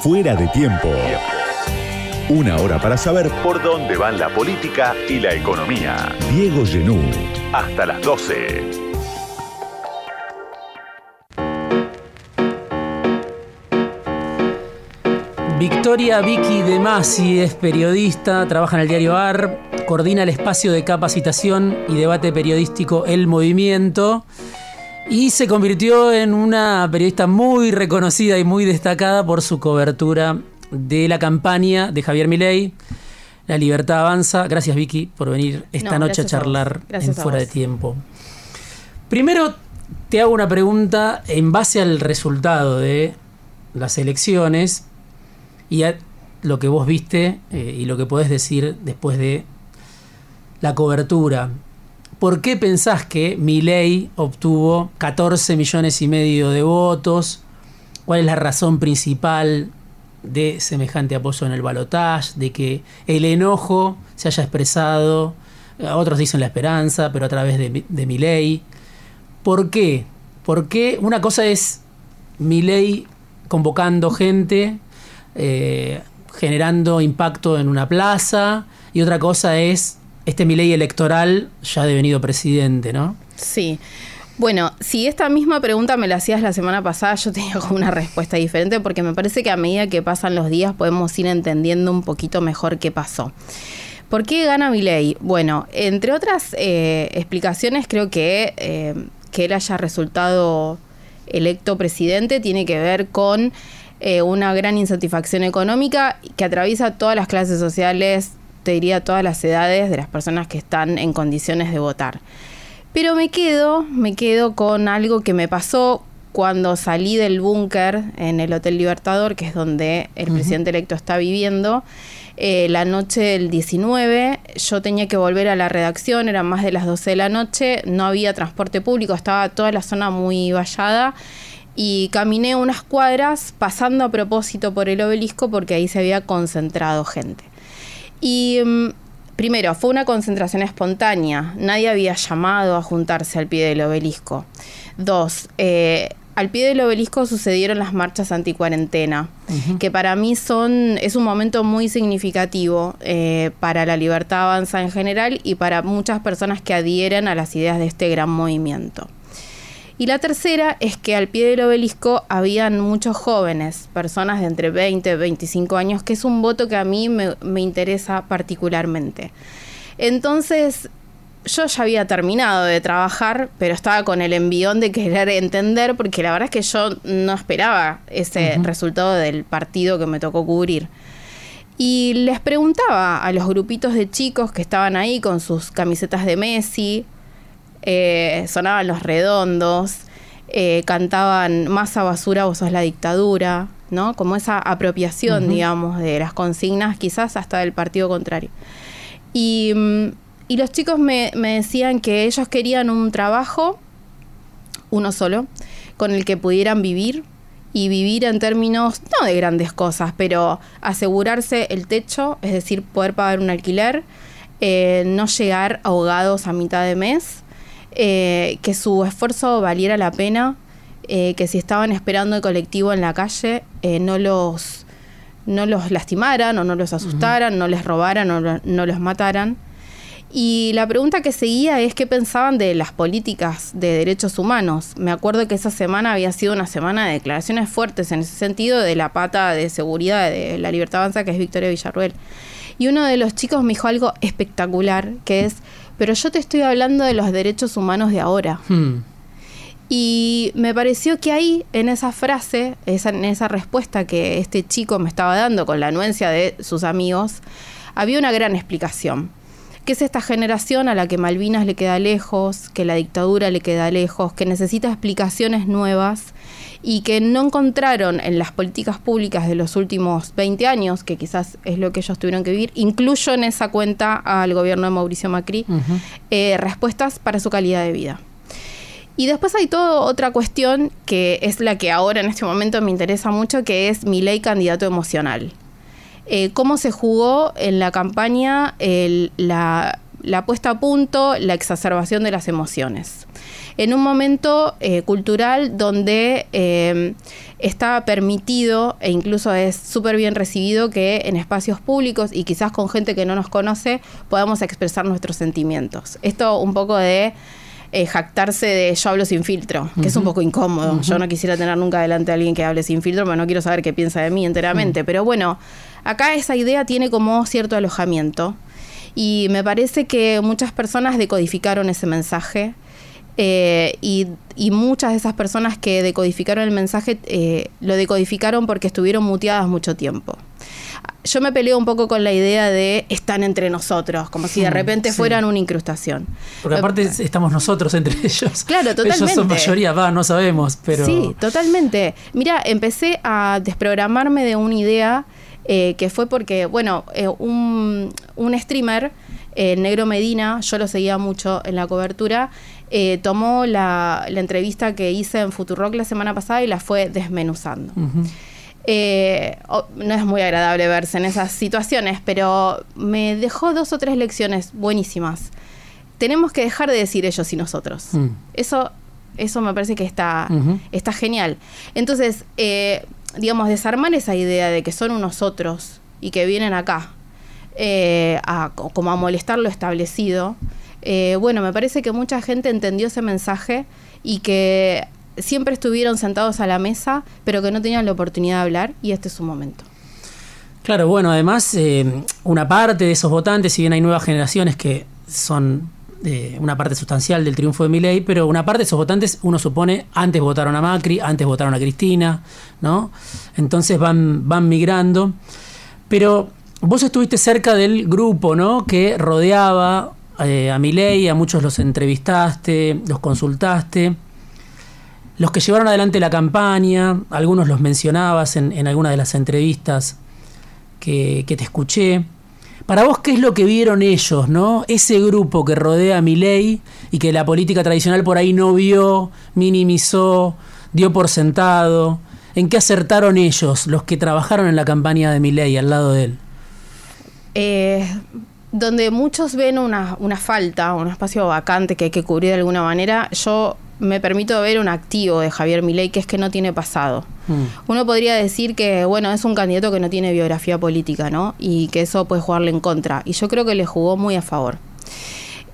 Fuera de tiempo. Una hora para saber por dónde van la política y la economía. Diego Genú. Hasta las 12. Victoria Vicky De Masi es periodista, trabaja en el diario AR, coordina el espacio de capacitación y debate periodístico El Movimiento y se convirtió en una periodista muy reconocida y muy destacada por su cobertura de la campaña de Javier Milei. La libertad avanza. Gracias Vicky por venir esta No, noche a charlar en Fuera de. Tiempo. Primero te hago una pregunta en base al resultado de las elecciones y a lo que vos viste eh, y lo que podés decir después de la cobertura. ¿Por qué pensás que Milei obtuvo 14 millones y medio de votos? ¿Cuál es la razón principal de semejante apoyo en el balotaje? De que el enojo se haya expresado, a otros dicen la esperanza, pero a través de, de Milei. ¿Por qué? Porque una cosa es Milei convocando gente, eh, generando impacto en una plaza, y otra cosa es este Milei electoral ya devenido presidente, ¿no? Sí. Bueno, si esta misma pregunta me la hacías la semana pasada, yo tenía como una respuesta diferente porque me parece que a medida que pasan los días podemos ir entendiendo un poquito mejor qué pasó. ¿Por qué gana Milei? Bueno, entre otras eh, explicaciones, creo que eh, que él haya resultado electo presidente tiene que ver con eh, una gran insatisfacción económica que atraviesa todas las clases sociales, te diría todas las edades de las personas que están en condiciones de votar. Pero me quedo, me quedo con algo que me pasó cuando salí del búnker en el Hotel Libertador, que es donde el presidente electo está viviendo. Eh, la noche del 19, yo tenía que volver a la redacción, eran más de las 12 de la noche, no había transporte público, estaba toda la zona muy vallada y caminé unas cuadras pasando a propósito por el obelisco porque ahí se había concentrado gente. Y mm, primero, fue una concentración espontánea. Nadie había llamado a juntarse al pie del obelisco. Dos, eh, al pie del obelisco sucedieron las marchas anticuarentena, que para mí son, es un momento muy significativo eh, para la libertad avanza en general y para muchas personas que adhieren a las ideas de este gran movimiento. Y la tercera es que al pie del obelisco habían muchos jóvenes, personas de entre 20 y 25 años, que es un voto que a mí me, me interesa particularmente. Entonces, yo ya había terminado de trabajar, pero estaba con el envión de querer entender, porque la verdad es que yo no esperaba ese resultado del partido que me tocó cubrir. Y les preguntaba a los grupitos de chicos que estaban ahí con sus camisetas de Messi, eh, sonaban los redondos, eh, cantaban masa basura, vos sos la dictadura, ¿no? Como esa apropiación, digamos, de las consignas, quizás hasta del partido contrario. Y, mm, y los chicos me, me decían que ellos querían un trabajo, uno solo, con el que pudieran vivir y vivir en términos no de grandes cosas, pero asegurarse el techo, es decir, poder pagar un alquiler, eh, no llegar ahogados a mitad de mes, eh, que su esfuerzo valiera la pena, eh, que si estaban esperando el colectivo en la calle, eh, no los no los lastimaran o no los asustaran, no les robaran o no, no los mataran. Y la pregunta que seguía es qué pensaban de las políticas de derechos humanos. Me acuerdo que esa semana había sido una semana de declaraciones fuertes en ese sentido de la pata de seguridad de la libertad avanza que es Victoria Villarruel. Y uno de los chicos me dijo algo espectacular, que es, pero yo te estoy hablando de los derechos humanos de ahora. Hmm. Y me pareció que ahí, en esa frase, esa, en esa respuesta que este chico me estaba dando con la anuencia de sus amigos, había una gran explicación. Que es esta generación a la que Malvinas le queda lejos, que la dictadura le queda lejos, que necesita explicaciones nuevas y que no encontraron en las políticas públicas de los últimos 20 años, que quizás es lo que ellos tuvieron que vivir, incluyo en esa cuenta al gobierno de Mauricio Macri, eh, respuestas para su calidad de vida. Y después hay toda otra cuestión que es la que ahora en este momento me interesa mucho, que es mi ley candidato emocional. Eh, ¿Cómo se jugó en la campaña el- la la puesta a punto, la exacerbación de las emociones. En un momento eh, cultural donde eh, está permitido e incluso es súper bien recibido que en espacios públicos y quizás con gente que no nos conoce podamos expresar nuestros sentimientos. Esto un poco de eh, jactarse de yo hablo sin filtro, que es un poco incómodo. Yo no quisiera tener nunca delante a alguien que hable sin filtro, pero no quiero saber qué piensa de mí enteramente. Pero bueno, acá esa idea tiene como cierto alojamiento y me parece que muchas personas decodificaron ese mensaje. Eh, y, muchas de esas personas que decodificaron el mensaje eh, lo decodificaron porque estuvieron muteadas mucho tiempo. Yo me peleo un poco con la idea de están entre nosotros, como si de repente fueran una incrustación. Porque aparte estamos nosotros entre ellos. Claro, totalmente. Ellos son mayoría, va, no sabemos, pero... Sí, totalmente. Mira, empecé a desprogramarme de una idea eh, que fue porque, bueno, un, un streamer Negro Medina, yo lo seguía mucho en la cobertura, eh, tomó la, entrevista que hice en Futurock la semana pasada y la fue desmenuzando. Eh, no es muy agradable verse en esas situaciones, pero me dejó dos o tres lecciones buenísimas. Tenemos que dejar de decir ellos y nosotros. Mm. Eso, eso me parece que está, está genial. Entonces, eh, digamos, desarmar esa idea de que son unos otros y que vienen acá eh, a, como a molestar lo establecido. Eh, bueno, me parece que mucha gente entendió ese mensaje y que siempre estuvieron sentados a la mesa, pero que no tenían la oportunidad de hablar y este es su momento. Claro, bueno, además, eh, una parte de esos votantes, si bien hay nuevas generaciones que son una parte sustancial del triunfo de Milei, pero una parte de esos votantes, uno supone, antes votaron a Macri, antes votaron a Cristina, ¿no? Entonces van, van migrando. Pero Vos estuviste cerca del grupo, ¿no? Que rodeaba eh, a Milei, a muchos los entrevistaste, los consultaste. Los que llevaron adelante la campaña, algunos los mencionabas en, algunas de las entrevistas que, te escuché. Para vos, ¿qué es lo que vieron ellos, no? Ese grupo que rodea a Milei y que la política tradicional por ahí no vio, minimizó, dio por sentado. ¿En qué acertaron ellos, los que trabajaron en la campaña de Milei al lado de él? Eh, donde muchos ven una, falta, un espacio vacante que hay que cubrir de alguna manera, yo me permito ver un activo de Javier Milei que es que no tiene pasado. Mm. Uno podría decir que, bueno, es un candidato que no tiene biografía política, ¿no? Y que eso puede jugarle en contra. Y yo creo que le jugó muy a favor.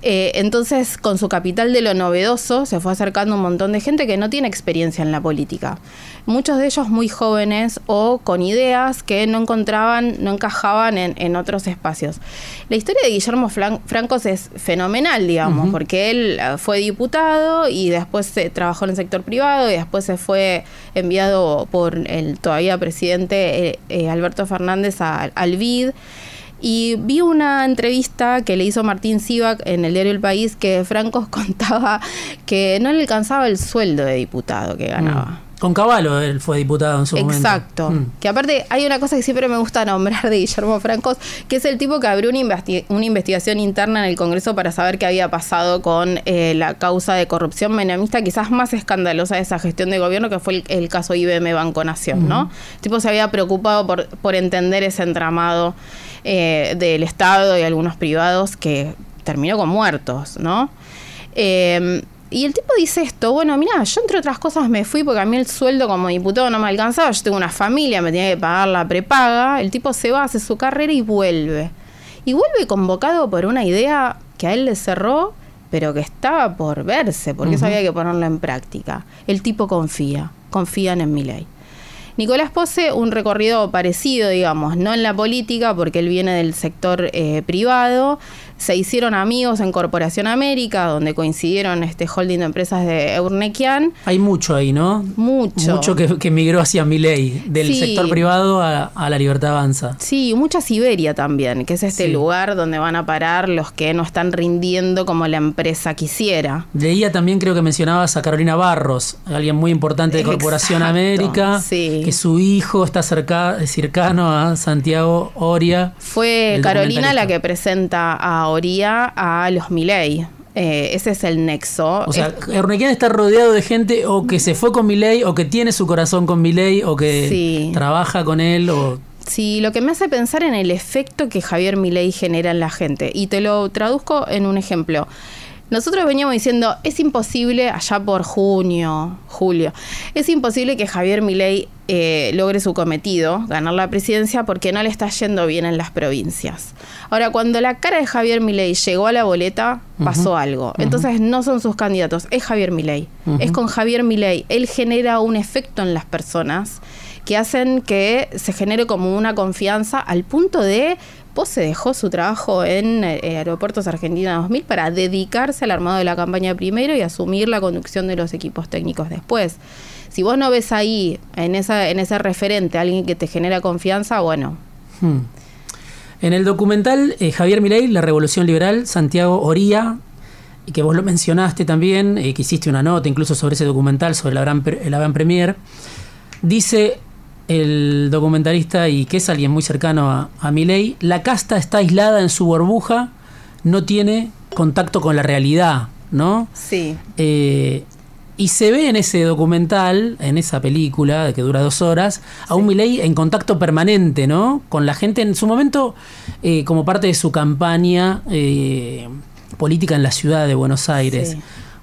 Eh, entonces, con su capital de lo novedoso, se fue acercando un montón de gente que no tiene experiencia en la política. Muchos de ellos muy jóvenes o con ideas que no encontraban, no encajaban en, otros espacios. La historia de Guillermo Francos es fenomenal, digamos, porque él eh, fue diputado y después se trabajó en el sector privado y después se fue enviado por el todavía presidente eh, Alberto Fernández al BID. Y vi una entrevista que le hizo Martín Sivak en el diario El País que Franco contaba que no le alcanzaba el sueldo de diputado que ganaba. Mm. Con Caballo él fue diputado en su momento. Exacto. Mm. Que aparte hay una cosa que siempre me gusta nombrar de Guillermo Francos, que es el tipo que abrió una, una investigación interna en el Congreso para saber qué había pasado con eh, la causa de corrupción menemista, quizás más escandalosa de esa gestión de gobierno, que fue el, caso IBM Banco Nación, ¿no? El tipo se había preocupado por, por entender ese entramado eh, del Estado y algunos privados que terminó con muertos, ¿no? Eh, y el tipo dice esto, bueno, mira, yo entre otras cosas me fui porque a mí el sueldo como diputado no me alcanzaba, yo tengo una familia, me tenía que pagar la prepaga, el tipo se va, hace su carrera y vuelve. Y vuelve convocado por una idea que a él le cerró, pero que estaba por verse, porque eso había que ponerla en práctica. El tipo confía, confían en mi ley. Nicolás Pose, un recorrido parecido, digamos, no en la política, porque él viene del sector eh, privado, se hicieron amigos en Corporación América, donde coincidieron este holding de empresas de Eurnequian. Hay mucho ahí, ¿no? Mucho. Mucho que, migró hacia Miley, del sector privado a, la Libertad Avanza. Sí, mucha Siberia también, que es este lugar donde van a parar los que no están rindiendo como la empresa quisiera. Leía también, creo que mencionabas a Carolina Barros, alguien muy importante de Corporación América, que su hijo está cercano a Santiago Oria. Fue Carolina la que presenta a A los Milei. Eh, ese es el nexo. O sea, Ernequian está rodeado de gente o que se fue con Milei, o que tiene su corazón con Milei, o que trabaja con él, o Sí, lo que me hace pensar en el efecto que Javier Milei genera en la gente. Y te lo traduzco en un ejemplo. Nosotros veníamos diciendo, es imposible, allá por junio, julio, es imposible que Javier Milei eh, logre su cometido, ganar la presidencia, porque no le está yendo bien en las provincias. Ahora, cuando la cara de Javier Milei llegó a la boleta, pasó algo. Entonces, no son sus candidatos, es Javier Milei. Es con Javier Milei. Él genera un efecto en las personas que hacen que se genere como una confianza al punto de se dejó su trabajo en eh, Aeropuertos Argentina 2000 para dedicarse al armado de la campaña primero y asumir la conducción de los equipos técnicos después. Si vos no ves ahí, en, esa, en ese referente, alguien que te genera confianza, bueno. Hmm. En el documental eh, Javier Milei, La Revolución Liberal, Santiago Oría, y que vos lo mencionaste también, eh, que hiciste una nota incluso sobre ese documental, sobre la gran, la gran premier, dice el documentalista y que es alguien muy cercano a, a Milei, la casta está aislada en su burbuja, no tiene contacto con la realidad, ¿no? Sí. Eh, y se ve en ese documental, en esa película que dura dos horas, a un Milei en contacto permanente, ¿no? Con la gente en su momento, eh, como parte de su campaña eh, política en la ciudad de Buenos Aires.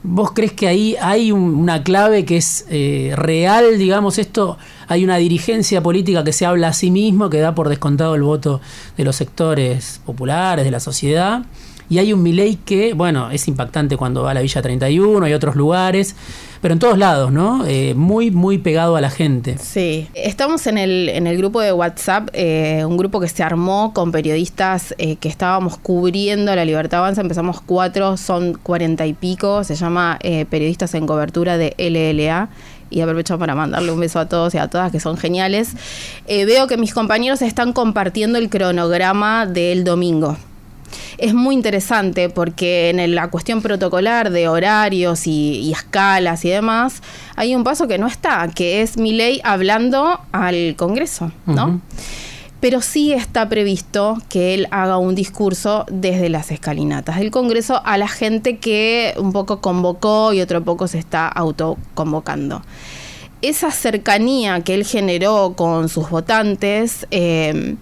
¿Vos crees que ahí hay una clave que es eh, real, digamos, esto? Hay una dirigencia política que se habla a sí mismo, que da por descontado el voto de los sectores populares, de la sociedad. Y hay un Milei que, bueno, es impactante cuando va a la Villa 31 y otros lugares, pero en todos lados, ¿no? Eh, muy, muy pegado a la gente. Sí, estamos en el, en el grupo de WhatsApp, eh, un grupo que se armó con periodistas eh, que estábamos cubriendo la Libertad Avanza, empezamos cuatro, son cuarenta y pico, se llama Periodistas en Cobertura de LLA y aprovecho para mandarle un beso a todos y a todas que son geniales. veo que mis compañeros están compartiendo el cronograma del domingo es muy interesante porque en la cuestión protocolar de horarios y, escalas y demás, hay un paso que no está, que es mi ley hablando al Congreso, ¿no? Pero sí está previsto que él haga un discurso desde las escalinatas del Congreso a la gente que un poco convocó y otro poco se está autoconvocando esa cercanía que él generó con sus votantes eh,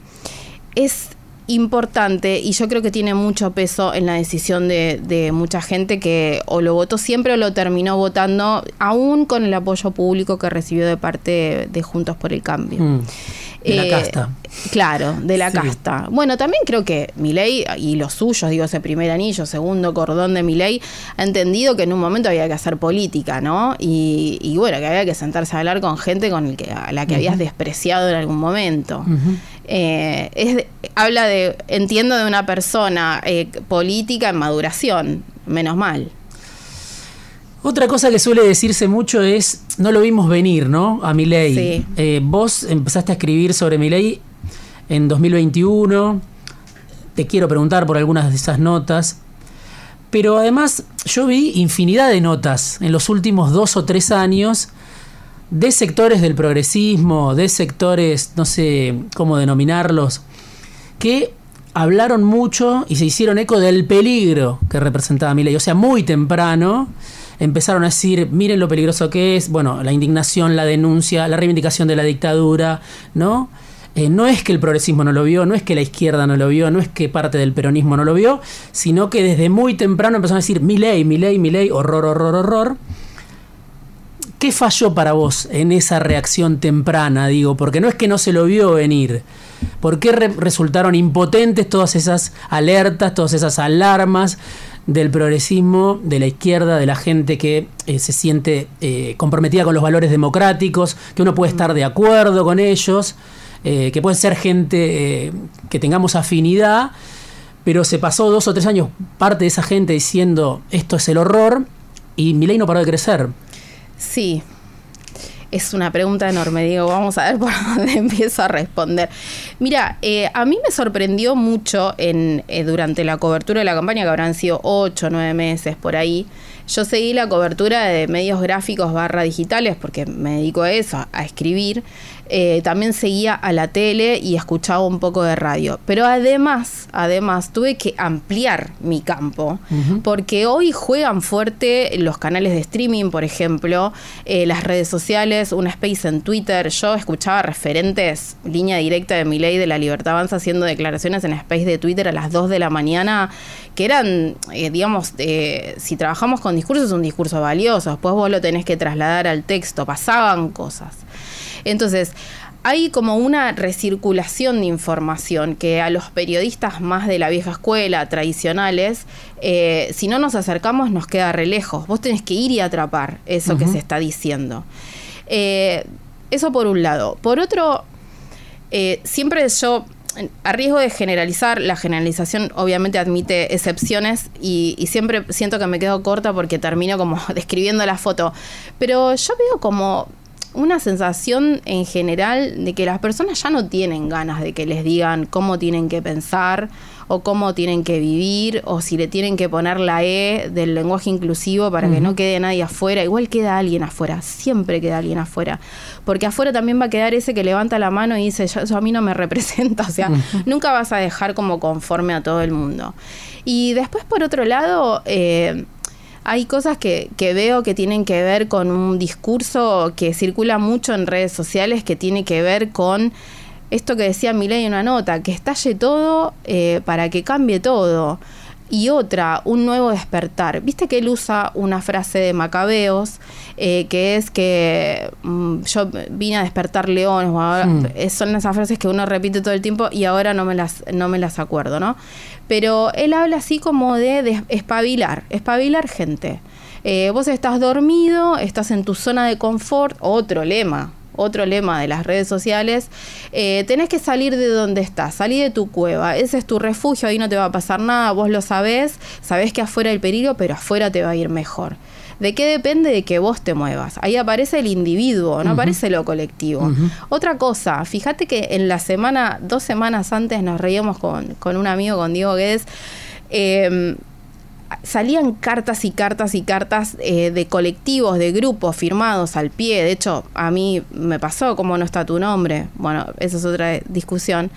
es importante y yo creo que tiene mucho peso en la decisión de, mucha gente que o lo votó siempre o lo terminó votando, aún con el apoyo público que recibió de parte de Juntos por el Cambio. Mm. De la eh, casta. Claro, de la casta. Bueno, también creo que Milei y los suyos, digo, ese primer anillo, segundo cordón de Milei, ha entendido que en un momento había que hacer política, ¿no? Y, bueno, que había que sentarse a hablar con gente con el que, a la que habías despreciado en algún momento. Eh, es, habla de, entiendo, de una persona eh, política en maduración, menos mal. Otra cosa que suele decirse mucho es, no lo vimos venir, ¿no? A Milei. Sí. Eh, vos empezaste a escribir sobre Milei en 2021. Te quiero preguntar por algunas de esas notas. Pero además yo vi infinidad de notas en los últimos dos o tres años de sectores del progresismo, de sectores, no sé cómo denominarlos, que hablaron mucho y se hicieron eco del peligro que representaba Milei. O sea, muy temprano empezaron a decir, miren lo peligroso que es, bueno, la indignación, la denuncia, la reivindicación de la dictadura, ¿no? Eh, no es que el progresismo no lo vio, no es que la izquierda no lo vio, no es que parte del peronismo no lo vio, sino que desde muy temprano empezaron a decir, mi ley, mi ley, mi ley, horror, horror, horror. ¿Qué falló para vos en esa reacción temprana? Digo, porque no es que no se lo vio venir. ¿Por qué resultaron impotentes todas esas alertas, todas esas alarmas? del progresismo, de la izquierda, de la gente que eh, se siente eh, comprometida con los valores democráticos, que uno puede estar de acuerdo con ellos, eh, que puede ser gente que tengamos afinidad, pero se pasó dos o tres años parte de esa gente diciendo esto es el horror y mi ley no paró de crecer. Sí, es una pregunta enorme, digo, vamos a ver por dónde empiezo a responder. Mira, eh, a mí me sorprendió mucho en, eh, durante la cobertura de la campaña, que habrán sido ocho o nueve meses por ahí. Yo seguí la cobertura de medios gráficos barra digitales, porque me dedico a eso, a escribir. eh, también seguía a la tele y escuchaba un poco de radio. Pero además, además, tuve que ampliar mi campo, porque hoy juegan fuerte los canales de streaming, por ejemplo, eh, las redes sociales, un space en Twitter. Yo escuchaba referentes, línea directa de mi ley de la libertad avanza, haciendo declaraciones en space de Twitter a las 2 de la mañana, que eran, eh, digamos, si trabajamos con discursos, es un discurso valioso. Después vos lo tenés que trasladar al texto, pasaban cosas. Entonces, hay como una recirculación de información que a los periodistas más de la vieja escuela, tradicionales, eh, si no nos acercamos nos queda re lejos. Vos tenés que ir y atrapar eso que se está diciendo. Eh, eso por un lado. Por otro, eh, siempre yo, a riesgo de generalizar, la generalización obviamente admite excepciones y, y, siempre siento que me quedo corta porque termino como describiendo la foto. Pero yo veo como una sensación en general de que las personas ya no tienen ganas de que les digan cómo tienen que pensar o cómo tienen que vivir o si le tienen que poner la E del lenguaje inclusivo para que no quede nadie afuera. Igual queda alguien afuera, siempre queda alguien afuera. Porque afuera también va a quedar ese que levanta la mano y dice, eso a mí no me representa. O sea, nunca vas a dejar como conforme a todo el mundo. Y después, por otro lado, eh, hay cosas que, que, veo que tienen que ver con un discurso que circula mucho en redes sociales que tiene que ver con esto que decía Milei en una nota, que estalle todo eh, para que cambie todo. Y otra, un nuevo despertar. Viste que él usa una frase de Macabeos, eh, que es que mm, yo vine a despertar leones, hmm. son esas frases que uno repite todo el tiempo y ahora no me las, no me las acuerdo, ¿no? Pero él habla así como de, espabilar, espabilar gente. Eh, vos estás dormido, estás en tu zona de confort, otro lema, otro lema de las redes sociales, eh, tenés que salir de donde estás, salir de tu cueva, ese es tu refugio, ahí no te va a pasar nada, vos lo sabés, sabés que afuera hay peligro, pero afuera te va a ir mejor. ¿De qué depende de que vos te muevas? Ahí aparece el individuo, no aparece lo colectivo. Otra cosa, fíjate que en la semana, dos semanas antes nos reíamos con, con un amigo, con Diego Guedes, eh, salían cartas y cartas y cartas eh, de colectivos, de grupos firmados al pie. De hecho, a mí me pasó, ¿cómo no está tu nombre? Bueno, esa es otra discusión.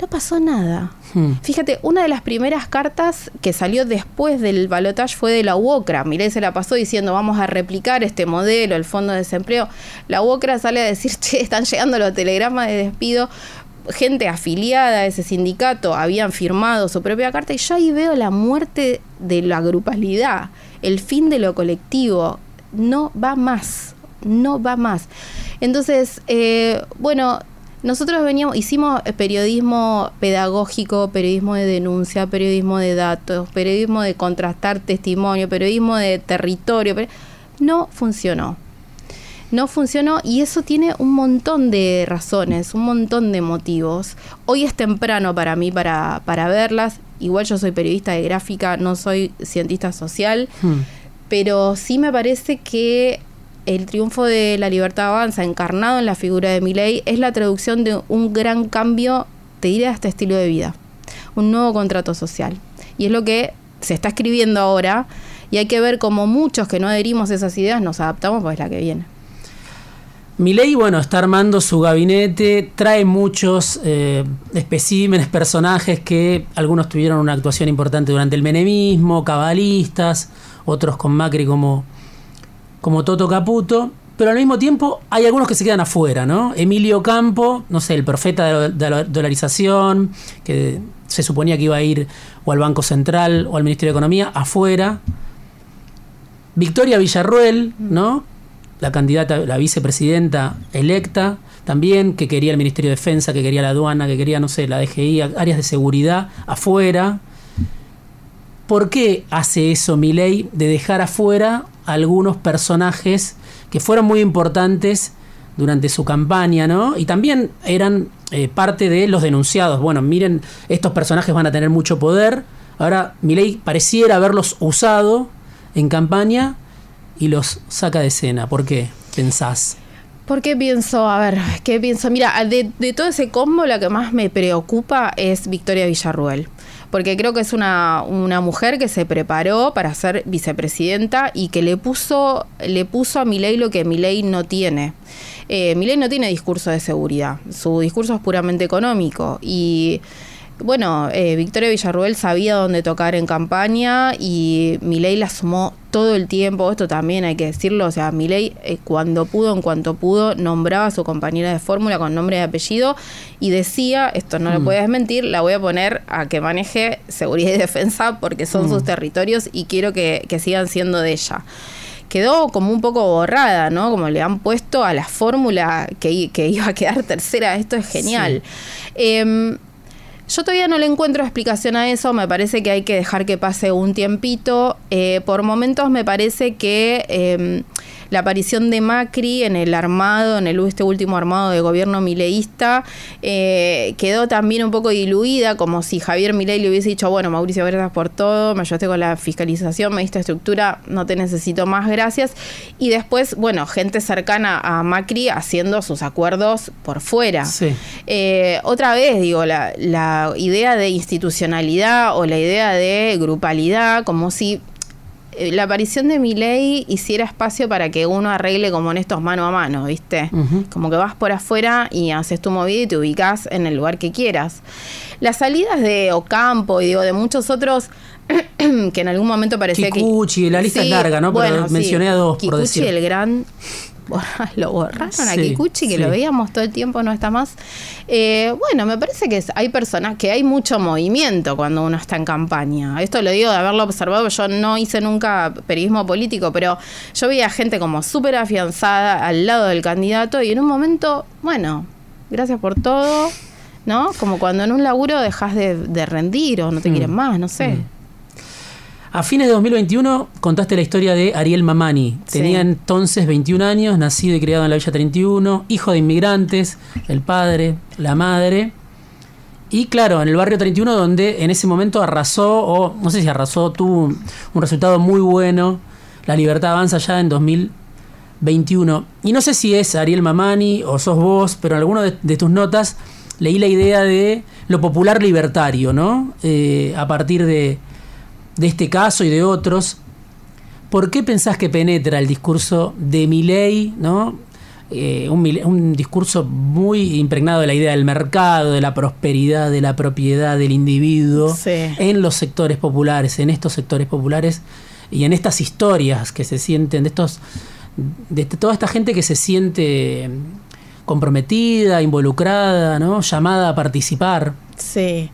No pasó nada. Hmm. Fíjate, una de las primeras cartas que salió después del balotaje fue de la UOCRA. Miré, se la pasó diciendo vamos a replicar este modelo, el fondo de desempleo. La UOCRA sale a decir, che, están llegando los telegramas de despido gente afiliada a ese sindicato habían firmado su propia carta y yo ahí veo la muerte de la grupalidad, el fin de lo colectivo. No va más, no va más. Entonces, eh, bueno, nosotros veníamos, hicimos periodismo pedagógico, periodismo de denuncia, periodismo de datos, periodismo de contrastar testimonio, periodismo de territorio. no funcionó no funcionó y eso tiene un montón de razones, un montón de motivos. Hoy es temprano para mí para, para verlas. Igual yo soy periodista de gráfica, no soy cientista social, hmm. pero sí me parece que el triunfo de la libertad avanza, encarnado en la figura de Milei, es la traducción de un gran cambio, te diré, a este estilo de vida. Un nuevo contrato social. Y es lo que se está escribiendo ahora y hay que ver cómo muchos que no adherimos a esas ideas nos adaptamos, pues la que viene. Milei, bueno, está armando su gabinete, trae muchos eh, especímenes, personajes que algunos tuvieron una actuación importante durante el menemismo, cabalistas, otros con Macri como, como Toto Caputo, pero al mismo tiempo hay algunos que se quedan afuera, ¿no? Emilio Campo, no sé, el profeta de la dolarización, que se suponía que iba a ir o al Banco Central o al Ministerio de Economía, afuera. Victoria Villarruel, ¿no? La candidata, la vicepresidenta electa también, que quería el Ministerio de Defensa, que quería la aduana, que quería, no sé, la DGI, áreas de seguridad afuera. ¿Por qué hace eso mi ley de dejar afuera algunos personajes que fueron muy importantes durante su campaña, ¿no? Y también eran eh, parte de los denunciados. Bueno, miren, estos personajes van a tener mucho poder. Ahora, mi ley pareciera haberlos usado en campaña y los saca de escena. ¿Por qué pensás? ¿Por qué pienso? A ver, ¿qué pienso? Mira, de, todo ese combo la que más me preocupa es Victoria Villarruel. porque creo que es una, una mujer que se preparó para ser vicepresidenta y que le puso, le puso a Milei lo que Milei no tiene. Eh, Milei no tiene discurso de seguridad, su discurso es puramente económico y bueno, eh, Victoria Villarruel sabía dónde tocar en campaña y Milei la sumó todo el tiempo, esto también hay que decirlo, o sea, Milei eh, cuando pudo, en cuanto pudo, nombraba a su compañera de fórmula con nombre y apellido y decía, esto no lo mm. puedes desmentir, la voy a poner a que maneje seguridad y defensa porque son mm. sus territorios y quiero que, sigan siendo de ella quedó como un poco borrada, ¿no? Como le han puesto a la fórmula que, iba a quedar tercera. Esto es genial. Em, yo todavía no le encuentro explicación a eso, me parece que hay que dejar que pase un tiempito. Eh, por momentos me parece que em, la aparición de Macri en el armado, en el este último armado de gobierno mileísta, eh, quedó también un poco diluida, como si Javier Milei le hubiese dicho, bueno, Mauricio, gracias por todo, me ayudaste con la fiscalización, me diste estructura, no te necesito más, gracias. Y después, bueno, gente cercana a Macri haciendo sus acuerdos por fuera. Eh, otra vez, digo, la, la idea de institucionalidad o la idea de grupalidad, como si eh, la aparición de mi ley hiciera espacio para que uno arregle como en estos mano a mano, ¿viste? Como que vas por afuera y haces tu movida y te ubicas en el lugar que quieras. Las salidas de Ocampo y digo, de muchos otros que en algún momento parecía que. Kikuchi, la lista es larga, ¿no? Pero mencioné a dos, por decir. el gran lo borraron a Kikuchi, que lo veíamos todo el tiempo, no está más. Eh, bueno, me parece que hay personas, que hay mucho movimiento cuando uno está en campaña. Esto lo digo de haberlo observado, yo no hice nunca periodismo político, pero yo veía gente como súper afianzada al lado del candidato y en un momento, bueno, gracias por todo, ¿no? Como cuando en un laburo dejas de, rendir o no te mm. quieren más, no sé. Mm. A fines de 2021 contaste la historia de Ariel Mamani. Tenía entonces 21 años, nacido y criado en la Villa 31, hijo de inmigrantes, el padre, la madre. Y claro, en el barrio 31 donde en ese momento arrasó, o no sé si arrasó, tuvo un, resultado muy bueno. La libertad avanza ya en 2021. Y no sé si es Ariel Mamani o sos vos, pero en alguna de, tus notas leí la idea de lo popular libertario, ¿no? Eh, a partir de, de este caso y de otros, ¿por qué pensás que penetra el discurso de Milley, ¿no? Eh, un, discurso muy impregnado de la idea del mercado, de la prosperidad, de la propiedad del individuo en los sectores populares, en estos sectores populares y en estas historias que se sienten, de estos, de toda esta gente que se siente comprometida, involucrada, ¿no? llamada a participar. Sí.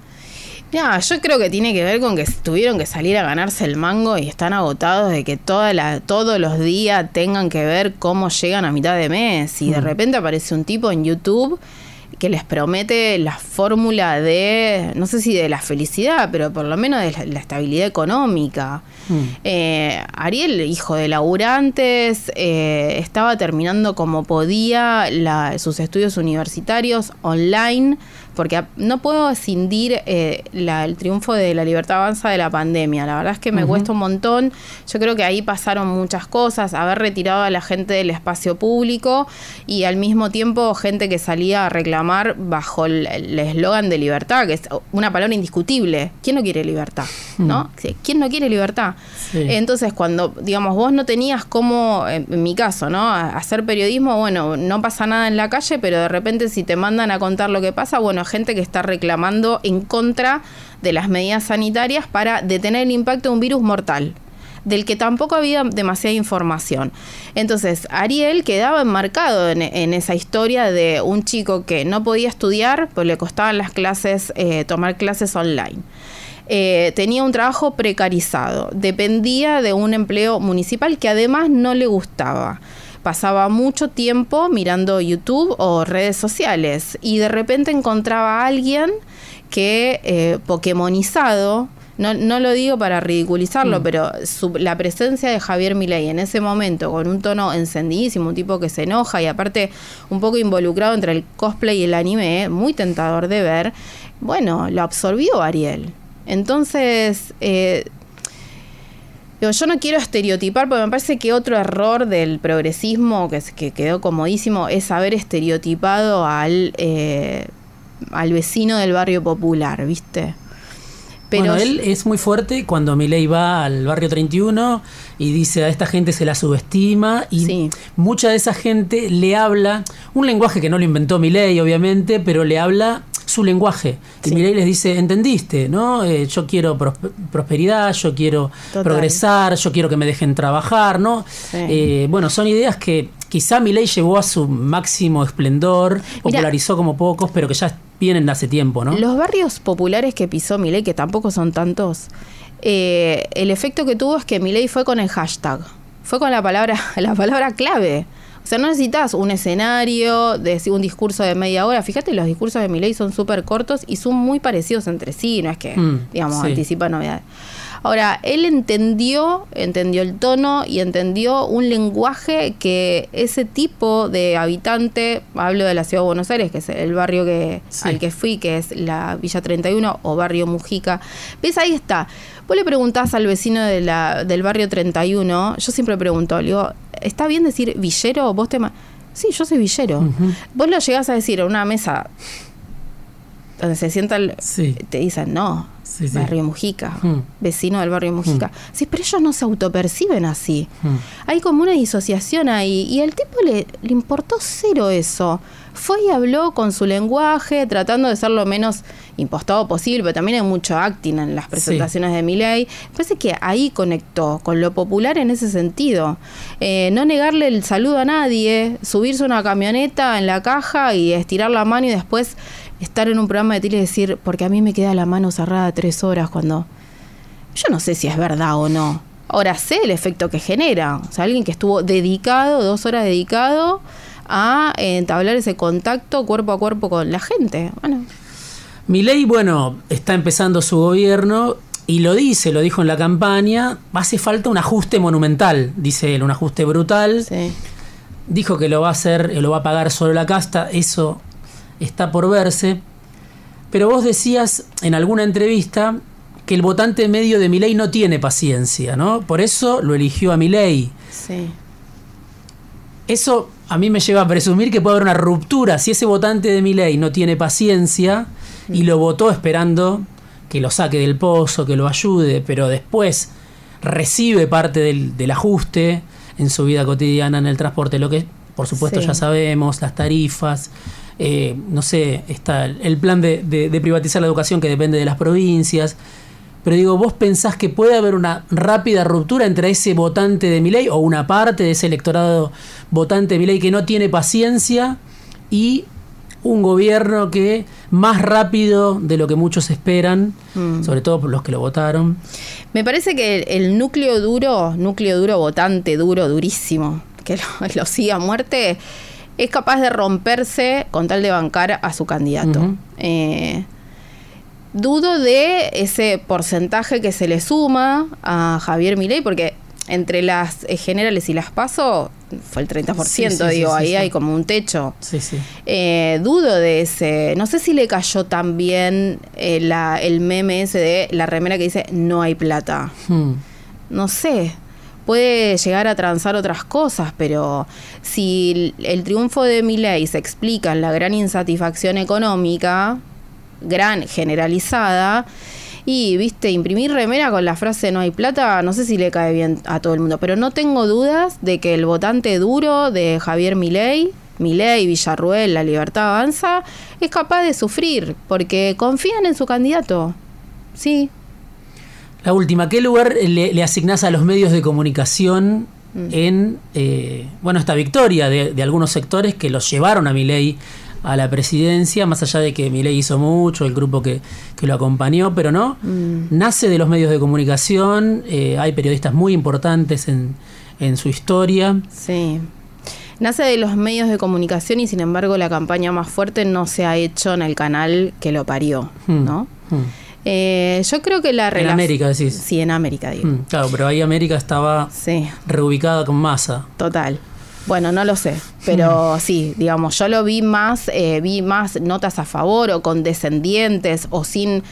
Ya, yo creo que tiene que ver con que tuvieron que salir a ganarse el mango y están agotados de que toda la, todos los días tengan que ver cómo llegan a mitad de mes. Y de mm. repente aparece un tipo en YouTube que les promete la fórmula de, no sé si de la felicidad, pero por lo menos de la, estabilidad económica. Mm. Eh, Ariel, hijo de laburantes, eh, estaba terminando como podía sus estudios universitarios online porque no puedo escindir eh, el triunfo de la libertad avanza de la pandemia. La verdad es que me cuesta un montón. Yo creo que ahí pasaron muchas cosas, haber retirado a la gente del espacio público y al mismo tiempo gente que salía a reclamar bajo el eslogan de libertad, que es una palabra indiscutible. ¿Quién no quiere libertad? Hmm. ¿No? ¿Quién no quiere libertad? Entonces, cuando, digamos, vos no tenías cómo, en mi caso, ¿no? Hacer periodismo, bueno, no pasa nada en la calle, pero de repente si te mandan a contar lo que pasa, bueno, gente que está reclamando en contra de las medidas sanitarias para detener el impacto de un virus mortal del que tampoco había demasiada información. Entonces, Ariel quedaba enmarcado en, esa historia de un chico que no podía estudiar, pues le costaban las clases, eh, tomar clases online. Eh, tenía un trabajo precarizado, dependía de un empleo municipal que además no le gustaba pasaba mucho tiempo mirando YouTube o redes sociales y de repente encontraba a alguien que eh, pokemonizado, no, no, lo digo para ridiculizarlo, mm. pero la presencia de Javier Milei en ese momento, con un tono encendidísimo, un tipo que se enoja y aparte un poco involucrado entre el cosplay y el anime, muy tentador de ver, bueno, lo absorbió Ariel. Entonces, eh, yo no quiero estereotipar, porque me parece que otro error del progresismo que, que quedó comodísimo es haber estereotipado al, eh, al vecino del barrio popular, ¿viste? Pero bueno, él es muy fuerte cuando Milei va al barrio 31 y dice a esta gente se la subestima y Sí. mucha de esa gente le habla un lenguaje que no lo inventó Milei, obviamente, pero le habla su lenguaje. Y Sí. Milei les dice, entendiste, ¿no? Eh, yo quiero prospe- prosperidad, yo quiero Total. progresar, yo quiero que me dejen trabajar, ¿no? Sí. Eh, bueno, son ideas que quizá Milei llevó a su máximo esplendor, popularizó como pocos, pero que ya vienen de hace tiempo, ¿no? Los barrios populares que pisó Milei, que tampoco son tantos, eh, el efecto que tuvo es que Milei fue con el hashtag, fue con la palabra, la palabra clave. O sea, no necesitas un escenario, de un discurso de media hora. Fíjate, los discursos de Milei son súper cortos y son muy parecidos entre sí, no es que, Mm, digamos, sí. anticipa novedades. Ahora, él entendió, entendió el tono y entendió un lenguaje que ese tipo de habitante, hablo de la ciudad de Buenos Aires, que es el barrio que, Sí. al que fui, que es la Villa 31 o barrio Mujica. ¿Ves? Ahí está. Vos le preguntás al vecino de la, del barrio 31, yo siempre pregunto, le digo, ¿está bien decir villero? Vos te... ma-?" Sí, yo soy villero. Vos lo llegás a decir a una mesa donde se sienta el... Sí. Te dicen, no, Sí, sí. barrio Mujica, Mm. vecino del barrio Mujica. Sí, pero ellos no se autoperciben así. Mm. Hay como una disociación ahí. Y el tipo le, le importó cero eso. Fue y habló con su lenguaje, tratando de ser lo menos impostado posible, pero también hay mucho acting en las presentaciones de Milei. Parece que ahí conectó con lo popular en ese sentido. Eh, no negarle el saludo a nadie, subirse a una camioneta en la caja y estirar la mano y después estar en un programa de tele y decir, porque a mí me queda la mano cerrada tres horas cuando... Yo no sé si es verdad o no. Ahora sé el efecto que genera. O sea, alguien que estuvo dedicado, dos horas dedicado a eh, entablar ese contacto cuerpo a cuerpo con la gente. Bueno, Milei, bueno, está empezando su gobierno y lo dice, lo dijo en la campaña, hace falta un ajuste monumental, dice él, un ajuste brutal. sí. Dijo que lo va a hacer, lo va a pagar solo la casta, eso está por verse. Pero vos decías en alguna entrevista que el votante medio de Milei no tiene paciencia, ¿no? Por eso lo eligió a Milei. Sí. Eso a mí me lleva a presumir que puede haber una ruptura si ese votante de mi ley no tiene paciencia y lo votó esperando que lo saque del pozo, que lo ayude, pero después recibe parte del, del ajuste en su vida cotidiana, en el transporte, lo que por supuesto Sí. ya sabemos, las tarifas, eh, no sé, está el el plan de, de- de privatizar la educación que depende de las provincias. Pero digo, ¿vos pensás que puede haber una rápida ruptura entre ese votante de Milei o una parte de ese electorado votante de Milei que no tiene paciencia y un gobierno que más rápido de lo que muchos esperan, Mm. sobre todo por los que lo votaron? Me parece que el, el núcleo duro, núcleo duro votante, duro, durísimo, que lo, lo siga a muerte, es capaz de romperse con tal de bancar a su candidato. Eh, dudo de ese porcentaje que se le suma a Javier Milei, porque entre las eh, generales y las PASO fue el 30%, Sí, digo, sí, ahí hay como un techo. Sí, sí. Eh, dudo de ese. No sé si le cayó también eh, la- el meme ese de la remera que dice no hay plata. Hmm. No sé. Puede llegar a transar otras cosas, pero si el, el triunfo de Milei se explica en la gran insatisfacción económica, gran generalizada, y viste, imprimir remera con la frase no hay plata, no sé si le cae bien a todo el mundo, pero no tengo dudas de que el votante duro de Javier Milei, Milei, Villarruel, La Libertad Avanza, es capaz de sufrir, porque confían en su candidato. Sí, La última, ¿qué lugar le, le asignás a los medios de comunicación en eh, bueno esta victoria de, de algunos sectores que los llevaron a Milei a la presidencia, más allá de que Milei hizo mucho, el grupo que, que lo acompañó, pero no, nace de los medios de comunicación, eh, hay periodistas muy importantes en, en su historia. Sí. Nace de los medios de comunicación y sin embargo la campaña más fuerte no se ha hecho en el canal que lo parió, Hmm. ¿no? Hmm. Eh, yo creo que la En. América decís. Sí, en América, digo. Hmm, claro, pero ahí América estaba Sí, reubicada con masa. total. Bueno, no lo sé, pero sí, digamos, yo lo vi más, eh, vi más notas a favor o con descendientes o sin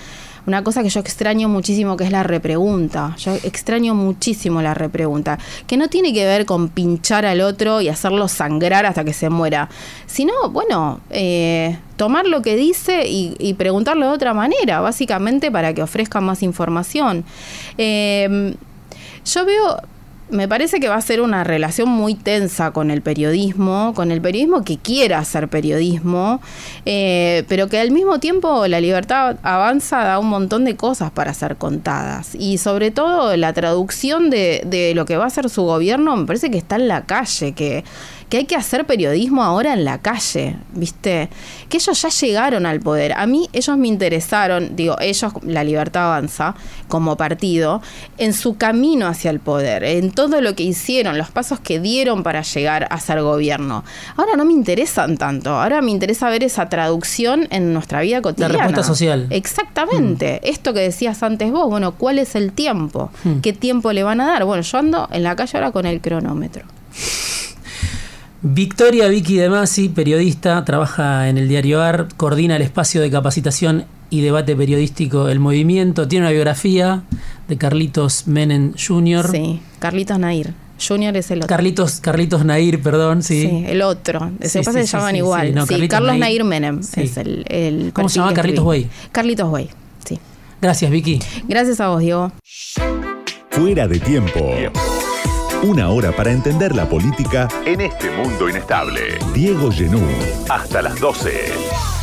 una cosa que yo extraño muchísimo, que es la repregunta. Yo extraño muchísimo la repregunta, que no tiene que ver con pinchar al otro y hacerlo sangrar hasta que se muera, sino, bueno, eh, tomar lo que dice y, preguntarlo de otra manera, básicamente para que ofrezca más información. Eh, yo veo me parece que va a ser una relación muy tensa con el periodismo, con el periodismo que quiera hacer periodismo, eh, pero que al mismo tiempo la libertad avanza, da un montón de cosas para ser contadas. Y sobre todo la traducción de, de lo que va a ser su gobierno me parece que está en la calle, que que hay que hacer periodismo ahora en la calle, ¿viste? Que ellos ya llegaron al poder. A mí ellos me interesaron, digo, ellos, la libertad avanza como partido, en su camino hacia el poder, en todo lo que hicieron, los pasos que dieron para llegar a ser gobierno. Ahora no me interesan tanto, ahora me interesa ver esa traducción en nuestra vida cotidiana. La respuesta social. Exactamente. Mm. Esto que decías antes vos, bueno, ¿cuál es el tiempo? Mm. ¿Qué tiempo le van a dar? Bueno, yo ando en la calle ahora con el cronómetro. Victoria Vicky De Masi, periodista, trabaja en el diario AR, coordina el espacio de capacitación y debate periodístico El Movimiento, tiene una biografía de Carlitos Menem Jr. Sí, Carlitos Nair. Junior es el otro. Carlitos, Carlitos Nair, perdón, sí. Sí, el otro. Se pasa se llaman igual. sí, Carlos Nair, Menem es el, el ¿Cómo se llama Carlitos Way? Carlitos Way, sí. Gracias, Vicky. Gracias a vos, Diego. Fuera de tiempo. Una hora para entender la política en este mundo inestable. Diego Genú. Hasta las 12.